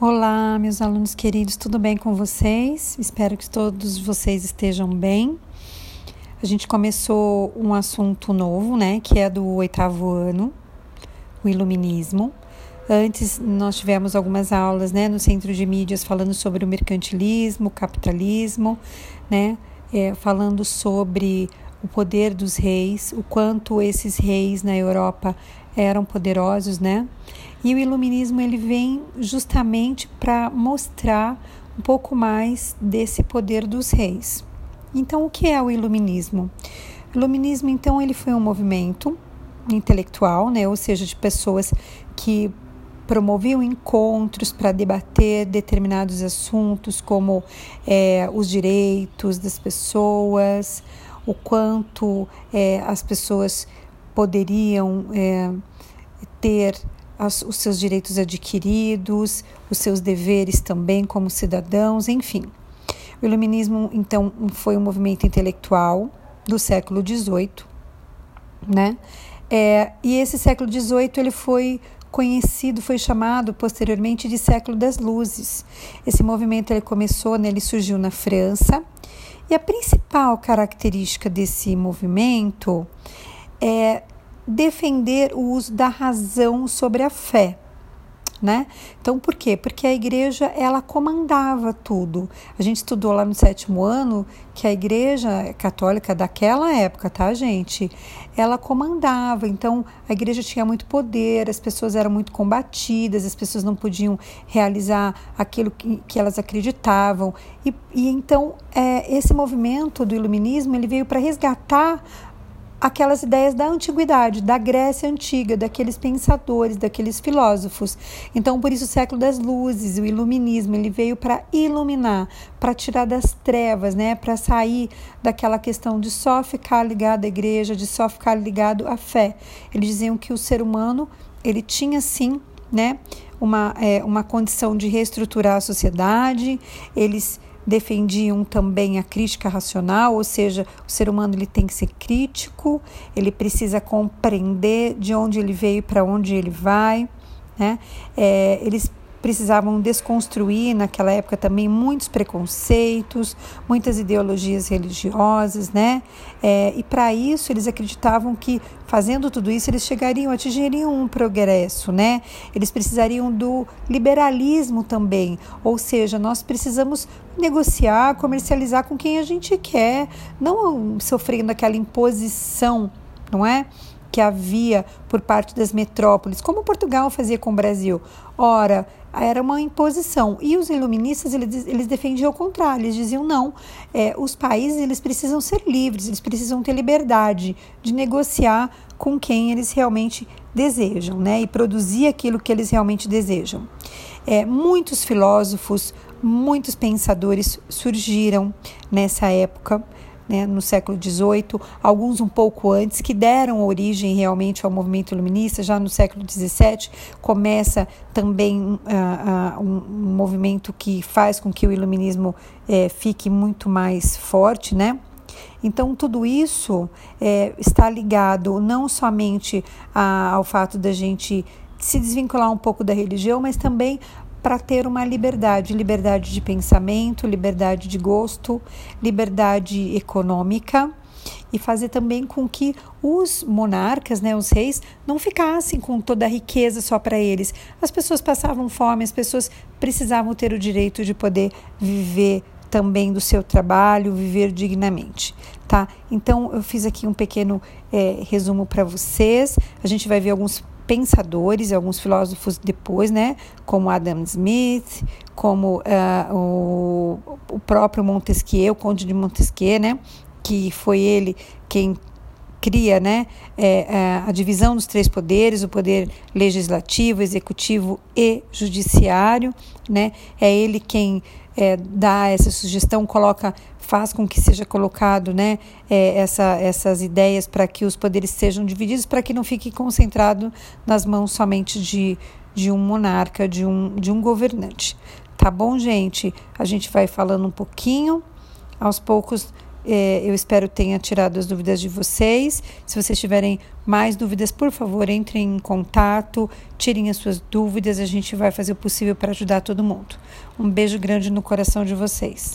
Olá, meus alunos queridos, tudo bem com vocês? Espero que todos vocês estejam bem. A gente começou um assunto novo, né, que é do oitavo ano, o iluminismo. Antes nós tivemos algumas aulas, né, no centro de mídias falando sobre o mercantilismo, o capitalismo, né, é, falando sobre o poder dos reis, o quanto esses reis na Europa eram poderosos, né? E o iluminismo ele vem justamente para mostrar um pouco mais desse poder dos reis. Então, o que é o iluminismo? O iluminismo, então, ele foi um movimento intelectual, né? Ou seja, de pessoas que promoviam encontros para debater determinados assuntos, como é, os direitos das pessoas, o quanto é, as pessoas poderiam é, ter as, os seus direitos adquiridos, os seus deveres também como cidadãos, enfim. O iluminismo, então, foi um movimento intelectual do século XVIII, né? É, e esse século XVIII ele foi conhecido, foi chamado posteriormente de século das luzes. Esse movimento ele começou, né, ele surgiu na França, e a principal característica desse movimento é defender o uso da razão sobre a fé. Né? Então, por quê? Porque a igreja ela comandava tudo. A gente estudou lá no sétimo ano que a igreja católica daquela época, tá, gente? Ela comandava. Então, a igreja tinha muito poder, as pessoas eram muito combatidas, as pessoas não podiam realizar aquilo que, que elas acreditavam. E, e então, é, esse movimento do iluminismo ele veio para resgatar aquelas ideias da antiguidade, da Grécia antiga, daqueles pensadores, daqueles filósofos. Então, por isso o século das luzes, o iluminismo, ele veio para iluminar, para tirar das trevas, né, para sair daquela questão de só ficar ligado à igreja, de só ficar ligado à fé. Eles diziam que o ser humano, ele tinha sim, né, uma, é, uma condição de reestruturar a sociedade, eles defendiam também a crítica racional, ou seja, o ser humano ele tem que ser crítico, ele precisa compreender de onde ele veio para onde ele vai, né? É, eles precisavam desconstruir naquela época também muitos preconceitos, muitas ideologias religiosas, né? É, e para isso eles acreditavam que fazendo tudo isso eles chegariam, atingiriam um progresso, né? Eles precisariam do liberalismo também, ou seja, nós precisamos negociar, comercializar com quem a gente quer, não sofrendo aquela imposição, não é? Que havia por parte das metrópoles, como Portugal fazia com o Brasil. Ora, era uma imposição. E os iluministas, eles, eles defendiam o contrário, eles diziam não, é, os países eles precisam ser livres, eles precisam ter liberdade de negociar com quem eles realmente desejam, né? E produzir aquilo que eles realmente desejam. É, muitos filósofos, muitos pensadores surgiram nessa época né, no século XVIII, alguns um pouco antes, que deram origem realmente ao movimento iluminista. Já no século XVII começa também uh, uh, um, um, movimento que faz com que o iluminismo uh, fique muito mais forte, né? Então, tudo isso é, está ligado não somente a, ao fato da gente se desvincular um pouco da religião, mas também para ter uma liberdade, liberdade de pensamento, liberdade de gosto, liberdade econômica e fazer também com que os monarcas, né, os reis, não ficassem com toda a riqueza só para eles. As pessoas passavam fome, as pessoas precisavam ter o direito de poder viver também do seu trabalho, viver dignamente, tá? Então eu fiz aqui um pequeno é, resumo para vocês. A gente vai ver alguns pensadores, alguns filósofos depois, né, como Adam Smith, como uh, o, o próprio Montesquieu, o Conde de Montesquieu, né, que foi ele quem cria né, é, é, a divisão dos três poderes, o poder legislativo, executivo e judiciário. Né? É ele quem é, dá essa sugestão, coloca, faz com que seja colocado né, é, essa, essas ideias para que os poderes sejam divididos, para que não fique concentrado nas mãos somente de, de um monarca, de um, de um governante. Tá bom, gente? A gente vai falando um pouquinho, aos poucos É, eu espero tenha tirado as dúvidas de vocês. Se vocês tiverem mais dúvidas, por favor, entrem em contato, tirem as suas dúvidas. A gente vai fazer o possível para ajudar todo mundo. Um beijo grande no coração de vocês.